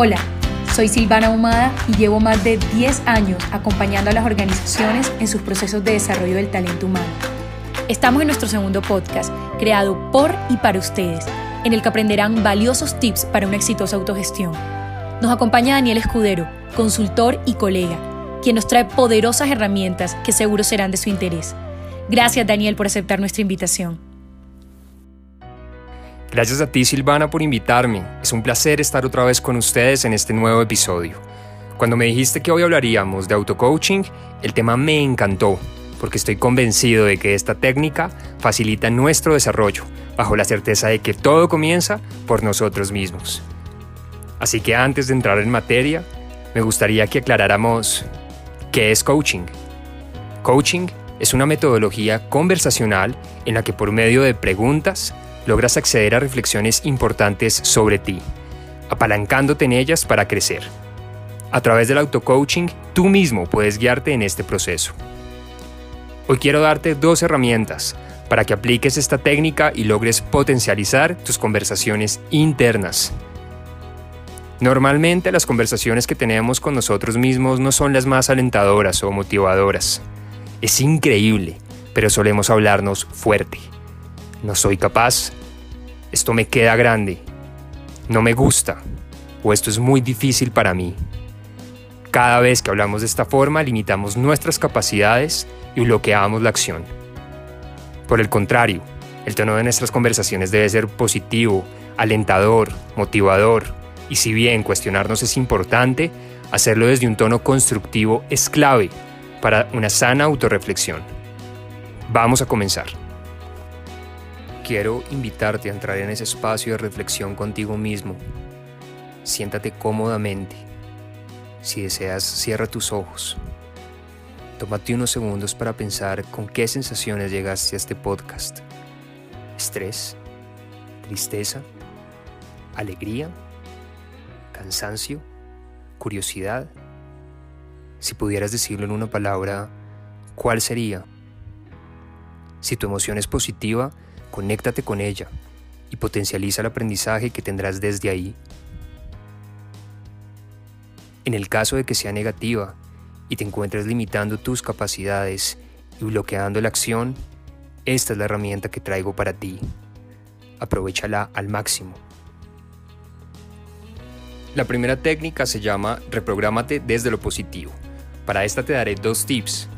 Hola, soy Silvana Humada y llevo más de 10 años acompañando a las organizaciones en sus procesos de desarrollo del talento humano. Estamos en nuestro segundo podcast, creado por y para ustedes, en el que aprenderán valiosos tips para una exitosa autogestión. Nos acompaña Daniel Escudero, consultor y colega, quien nos trae poderosas herramientas que seguro serán de su interés. Gracias Daniel por aceptar nuestra invitación. Gracias a ti Silvana por invitarme. Es un placer estar otra vez con ustedes en este nuevo episodio. Cuando me dijiste que hoy hablaríamos de auto-coaching, el tema me encantó, porque estoy convencido de que esta técnica facilita nuestro desarrollo, bajo la certeza de que todo comienza por nosotros mismos. Así que antes de entrar en materia, me gustaría que aclaráramos qué es coaching. Coaching es una metodología conversacional en la que por medio de preguntas logras acceder a reflexiones importantes sobre ti, apalancándote en ellas para crecer. A través del auto-coaching, tú mismo puedes guiarte en este proceso. Hoy quiero darte dos herramientas para que apliques esta técnica y logres potencializar tus conversaciones internas. Normalmente las conversaciones que tenemos con nosotros mismos no son las más alentadoras o motivadoras. Es increíble, pero solemos hablarnos fuerte. No soy capaz. Esto me queda grande. No me gusta. O esto es muy difícil para mí. Cada vez que hablamos de esta forma limitamos nuestras capacidades y bloqueamos la acción. Por el contrario, el tono de nuestras conversaciones debe ser positivo, alentador, motivador, y si bien cuestionarnos es importante, hacerlo desde un tono constructivo es clave para una sana autorreflexión. Vamos a comenzar. Quiero invitarte a entrar en ese espacio de reflexión contigo mismo. Siéntate cómodamente. Si deseas, cierra tus ojos. Tómate unos segundos para pensar con qué sensaciones llegaste a este podcast. ¿Estrés? ¿Tristeza? ¿Alegría? ¿Cansancio? ¿Curiosidad? Si pudieras decirlo en una palabra, ¿cuál sería? Si tu emoción es positiva, conéctate con ella y potencializa el aprendizaje que tendrás desde ahí. En el caso de que sea negativa y te encuentres limitando tus capacidades y bloqueando la acción, esta es la herramienta que traigo para ti. Aprovechala al máximo. La primera técnica se llama reprográmate desde lo positivo. Para esta te daré dos tips.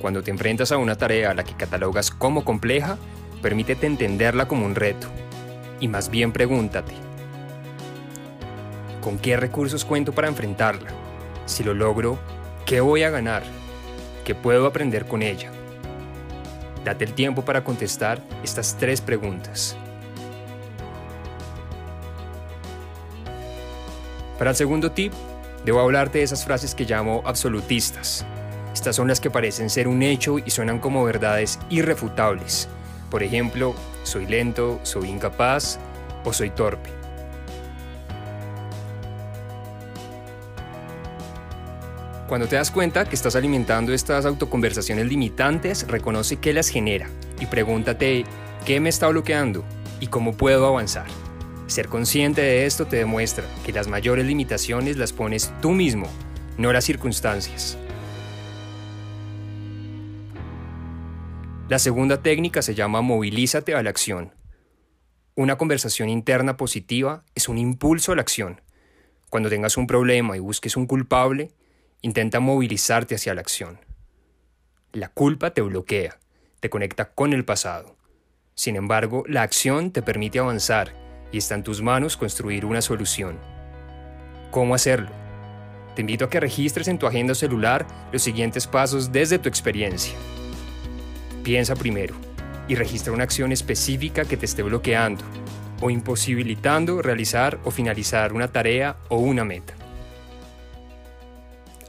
Cuando te enfrentas a una tarea a la que catalogas como compleja, permítete entenderla como un reto. Y más bien pregúntate, ¿con qué recursos cuento para enfrentarla? Si lo logro, ¿qué voy a ganar? ¿Qué puedo aprender con ella? Date el tiempo para contestar estas tres preguntas. Para el segundo tip, Debo hablarte de esas frases que llamo absolutistas. Estas son las que parecen ser un hecho y suenan como verdades irrefutables. Por ejemplo, soy lento, soy incapaz o soy torpe. Cuando te das cuenta que estás alimentando estas autoconversaciones limitantes, reconoce qué las genera y pregúntate qué me está bloqueando y cómo puedo avanzar. Ser consciente de esto te demuestra que las mayores limitaciones las pones tú mismo, no las circunstancias. La segunda técnica se llama movilízate a la acción. Una conversación interna positiva es un impulso a la acción. Cuando tengas un problema y busques un culpable, intenta movilizarte hacia la acción. La culpa te bloquea, te conecta con el pasado. Sin embargo, la acción te permite avanzar y está en tus manos construir una solución. ¿Cómo hacerlo? Te invito a que registres en tu agenda celular los siguientes pasos desde tu experiencia. Piensa primero y registra una acción específica que te esté bloqueando o imposibilitando realizar o finalizar una tarea o una meta.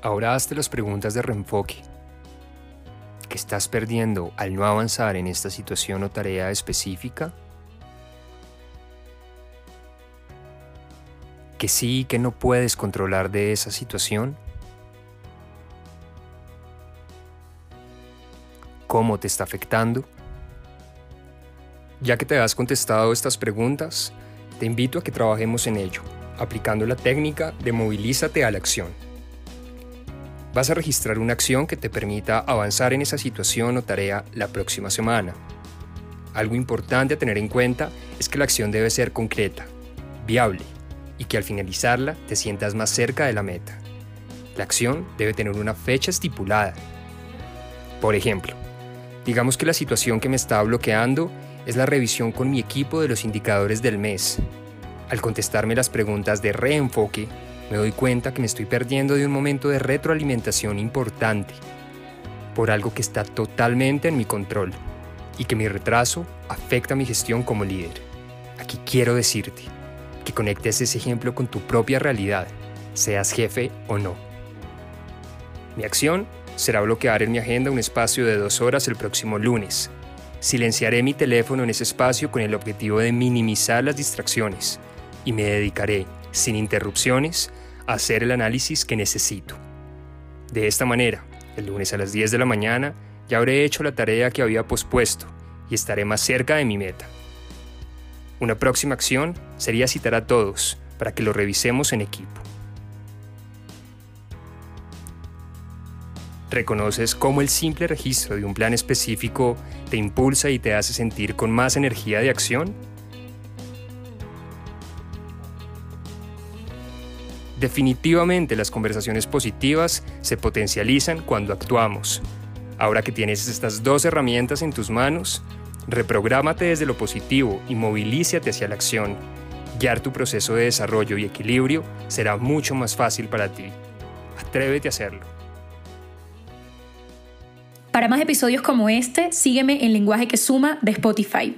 Ahora hazte las preguntas de reenfoque. ¿Qué estás perdiendo al no avanzar en esta situación o tarea específica? que sí y que no puedes controlar de esa situación? ¿Cómo te está afectando? Ya que te has contestado estas preguntas, te invito a que trabajemos en ello, aplicando la técnica de movilízate a la acción. Vas a registrar una acción que te permita avanzar en esa situación o tarea la próxima semana. Algo importante a tener en cuenta es que la acción debe ser concreta, viable y que al finalizarla te sientas más cerca de la meta. La acción debe tener una fecha estipulada. Por ejemplo, digamos que la situación que me está bloqueando es la revisión con mi equipo de los indicadores del mes. Al contestarme las preguntas de reenfoque, me doy cuenta que me estoy perdiendo de un momento de retroalimentación importante, por algo que está totalmente en mi control y que mi retraso afecta mi gestión como líder. Aquí quiero decirte que conectes ese ejemplo con tu propia realidad, seas jefe o no. Mi acción será bloquear en mi agenda un espacio de dos horas el próximo lunes, Silenciaré mi teléfono en ese espacio con el objetivo de minimizar las distracciones y me dedicaré, sin interrupciones, a hacer el análisis que necesito. De esta manera, el lunes a las 10 de la mañana ya habré hecho la tarea que había pospuesto y estaré más cerca de mi meta. Una próxima acción sería citar a todos para que lo revisemos en equipo. ¿Reconoces cómo el simple registro de un plan específico te impulsa y te hace sentir con más energía de acción? Definitivamente las conversaciones positivas se potencializan cuando actuamos. Ahora que tienes estas dos herramientas en tus manos, reprográmate desde lo positivo y movilízate hacia la acción. Guiar tu proceso de desarrollo y equilibrio será mucho más fácil para ti. Atrévete a hacerlo. Para más episodios como este, sígueme en Lenguaje que Suma de Spotify.